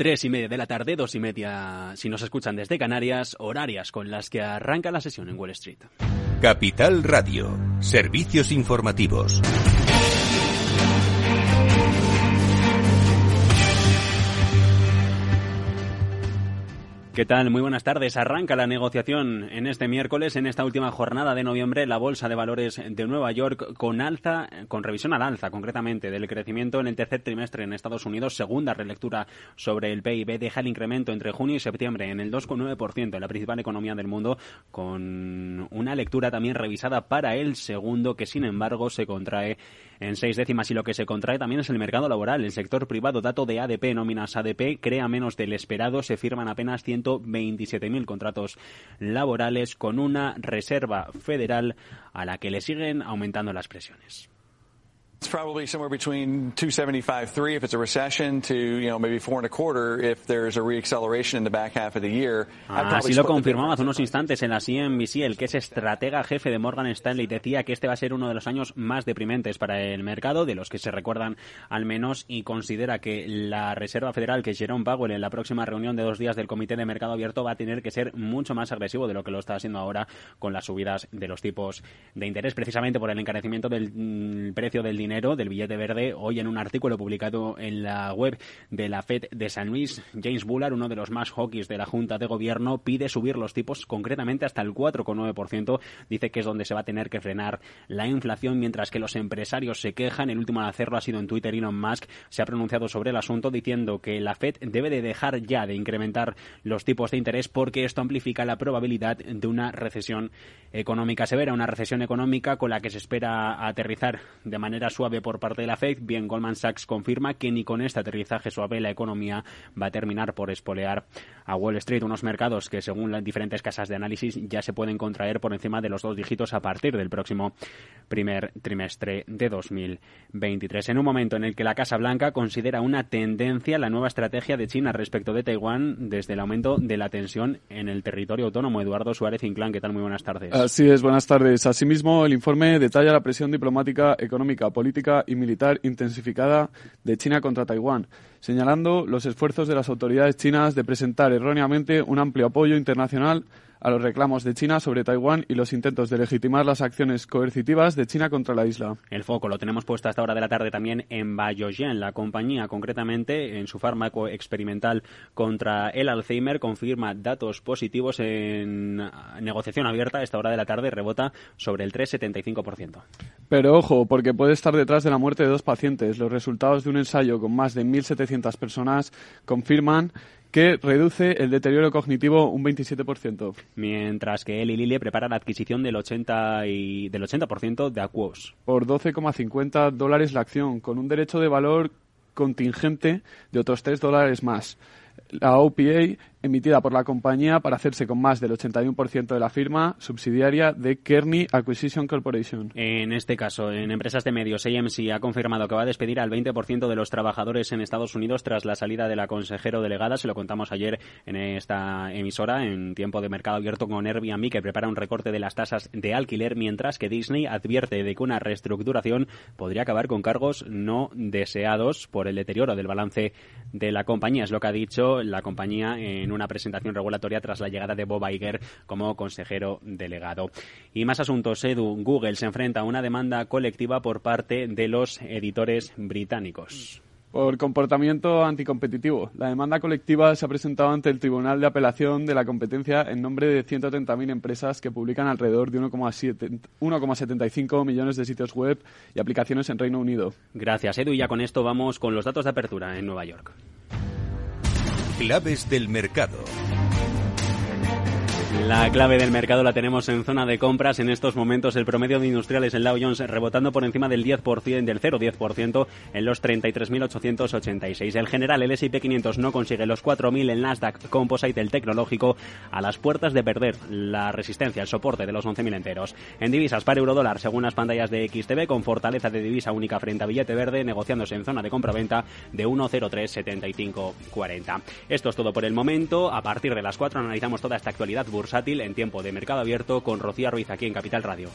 Tres y media de la tarde, dos y media si nos escuchan desde Canarias, horarias con las que arranca la sesión en Wall Street. Capital Radio, servicios informativos. ¿Qué tal? Muy buenas tardes. Arranca la negociación en este miércoles, en esta última jornada de noviembre, la Bolsa de Valores de Nueva York con alza, con revisión al alza concretamente del crecimiento en el tercer trimestre en Estados Unidos. Segunda relectura sobre el PIB deja el incremento entre junio y septiembre en el 2,9% en la principal economía del mundo, con una lectura también revisada para el segundo que sin embargo se contrae en seis décimas y lo que se contrae también es el mercado laboral. El sector privado, dato de ADP, nóminas ADP, crea menos del esperado. Se firman apenas 127.000 contratos laborales con una reserva federal a la que le siguen aumentando las presiones. It's probably somewhere between 275.3 if it's a recession to, you know, maybe four and a quarter if there's a reacceleration in the back half of the year. Así lo confirmaba hace unos instantes en la CNBC, el que es estratega jefe de Morgan Stanley decía que este va a ser uno de los años más deprimentes para el mercado, de los que se recuerdan al menos, y considera que la Reserva Federal, que Jerome Powell en la próxima reunión de dos días del Comité de Mercado Abierto va a tener que ser mucho más agresivo de lo que lo está haciendo ahora con las subidas de los tipos de interés, precisamente por el encarecimiento del mm, precio del dinero del billete verde, hoy en un artículo publicado en la web de la Fed de San Luis, James Bullard, uno de los más hawkies de la Junta de Gobierno, pide subir los tipos concretamente hasta el 4,9%. Dice que es donde se va a tener que frenar la inflación, mientras que los empresarios se quejan. El último a hacerlo ha sido en Twitter. Elon Musk se ha pronunciado sobre el asunto diciendo que la Fed debe de dejar ya de incrementar los tipos de interés porque esto amplifica la probabilidad de una recesión económica severa, una recesión económica con la que se espera aterrizar de manera suave por parte de la Fed, bien Goldman Sachs confirma que ni con este aterrizaje suave la economía va a terminar por espolear a Wall Street, unos mercados que según las diferentes casas de análisis ya se pueden contraer por encima de los dos dígitos a partir del próximo primer trimestre de 2023. En un momento en el que la Casa Blanca considera una tendencia la nueva estrategia de China respecto de Taiwán desde el aumento de la tensión en el territorio autónomo. Eduardo Suárez Inclán, ¿qué tal? Muy buenas tardes. Así es, buenas tardes. Asimismo, el informe detalla la presión diplomática, económica, política y militar intensificada de China contra Taiwán, señalando los esfuerzos de las autoridades chinas de presentar erróneamente un amplio apoyo internacional a los reclamos de China sobre Taiwán y los intentos de legitimar las acciones coercitivas de China contra la isla. El foco lo tenemos puesto a esta hora de la tarde también en Biogen. La compañía, concretamente, en su fármaco experimental contra el Alzheimer, confirma datos positivos en negociación abierta a esta hora de la tarde, rebota sobre el 3,75%. Pero ojo, porque puede estar detrás de la muerte de dos pacientes. Los resultados de un ensayo con más de 1.700 personas confirman que reduce el deterioro cognitivo un 27%. Mientras que él y Lille preparan la adquisición del 80%, y, del 80 de Aquos. Por 12,50 dólares la acción, con un derecho de valor contingente de otros 3 dólares más. La OPA emitida por la compañía para hacerse con más del 81% de la firma subsidiaria de Kearney Acquisition Corporation. En este caso, en empresas de medios, AMC ha confirmado que va a despedir al 20% de los trabajadores en Estados Unidos tras la salida de la consejero delegada. Se lo contamos ayer en esta emisora, en tiempo de mercado abierto con Airbnb, que prepara un recorte de las tasas de alquiler, mientras que Disney advierte de que una reestructuración podría acabar con cargos no deseados por el deterioro del balance de la compañía. Es lo que ha dicho la compañía en una presentación regulatoria tras la llegada de Bob Iger como consejero delegado. Y más asuntos, Edu. Google se enfrenta a una demanda colectiva por parte de los editores británicos por comportamiento anticompetitivo. La demanda colectiva se ha presentado ante el Tribunal de Apelación de la Competencia en nombre de 130.000 empresas que publican alrededor de 1,75 millones de sitios web y aplicaciones en Reino Unido. Gracias, Edu. Y ya con esto vamos con los datos de apertura en Nueva York. Claves del mercado. La clave del mercado la tenemos en zona de compras. En estos momentos el promedio de industriales en Dow Jones rebotando por encima del 10%, del 0,10% en los 33.886. El general, el S&P 500 no consigue los 4.000. El Nasdaq Composite, el tecnológico, a las puertas de perder la resistencia, el soporte de los 11.000 enteros. En divisas, para eurodólar, según las pantallas de XTV, con fortaleza de divisa única frente a billete verde, negociándose en zona de compra-venta de 1,037540. Esto es todo por el momento. A partir de las 4 analizamos toda esta actualidad bursátil en tiempo de mercado abierto con Rocío Ruiz aquí en Capital Radio.